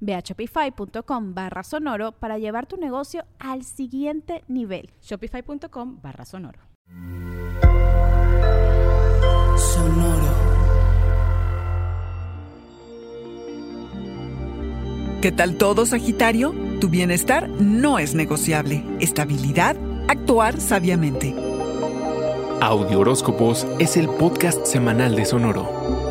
Ve a shopify.com barra sonoro para llevar tu negocio al siguiente nivel. Shopify.com barra sonoro. Sonoro. ¿Qué tal todo, Sagitario? Tu bienestar no es negociable. Estabilidad, actuar sabiamente. Audio Horóscopos es el podcast semanal de Sonoro.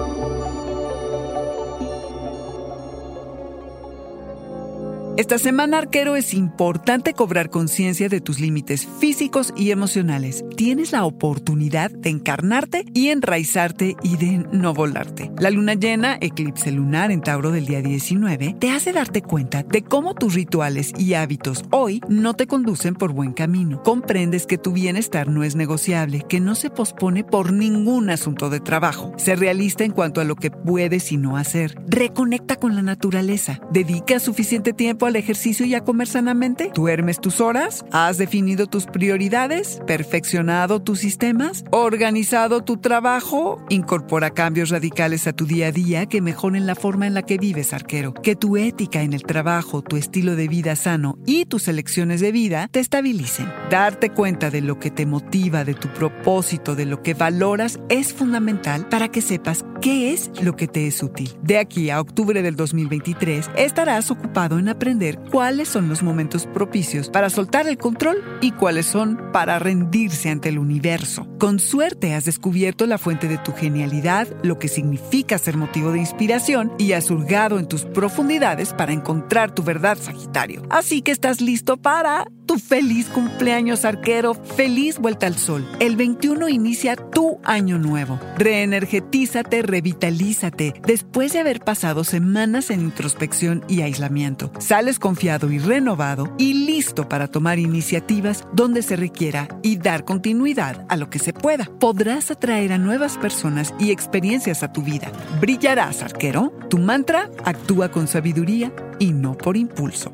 Esta semana, arquero, es importante cobrar conciencia de tus límites físicos y emocionales. Tienes la oportunidad de encarnarte y enraizarte y de no volarte. La luna llena, eclipse lunar en Tauro del día 19, te hace darte cuenta de cómo tus rituales y hábitos hoy no te conducen por buen camino. Comprendes que tu bienestar no es negociable, que no se pospone por ningún asunto de trabajo. Sé realista en cuanto a lo que puedes y no hacer. Reconecta con la naturaleza. Dedica suficiente tiempo al ejercicio y a comer sanamente? ¿Duermes tus horas? ¿Has definido tus prioridades? ¿Perfeccionado tus sistemas? ¿Organizado tu trabajo? Incorpora cambios radicales a tu día a día que mejoren la forma en la que vives, arquero. Que tu ética en el trabajo, tu estilo de vida sano y tus elecciones de vida te estabilicen. Darte cuenta de lo que te motiva, de tu propósito, de lo que valoras es fundamental para que sepas qué es lo que te es útil. De aquí a octubre del 2023 estarás ocupado en aprender cuáles son los momentos propicios para soltar el control y cuáles son para rendirse ante el universo. Con suerte has descubierto la fuente de tu genialidad, lo que significa ser motivo de inspiración y has hurgado en tus profundidades para encontrar tu verdad, Sagitario. Así que estás listo para tu feliz cumpleaños arquero, feliz vuelta al sol. El 21 inicia tu año nuevo. Reenergetízate, revitalízate, después de haber pasado semanas en introspección y aislamiento. Sales confiado y renovado y listo para tomar iniciativas donde se requiera y dar continuidad a lo que se pueda. Podrás atraer a nuevas personas y experiencias a tu vida. Brillarás, arquero. Tu mantra actúa con sabiduría y no por impulso.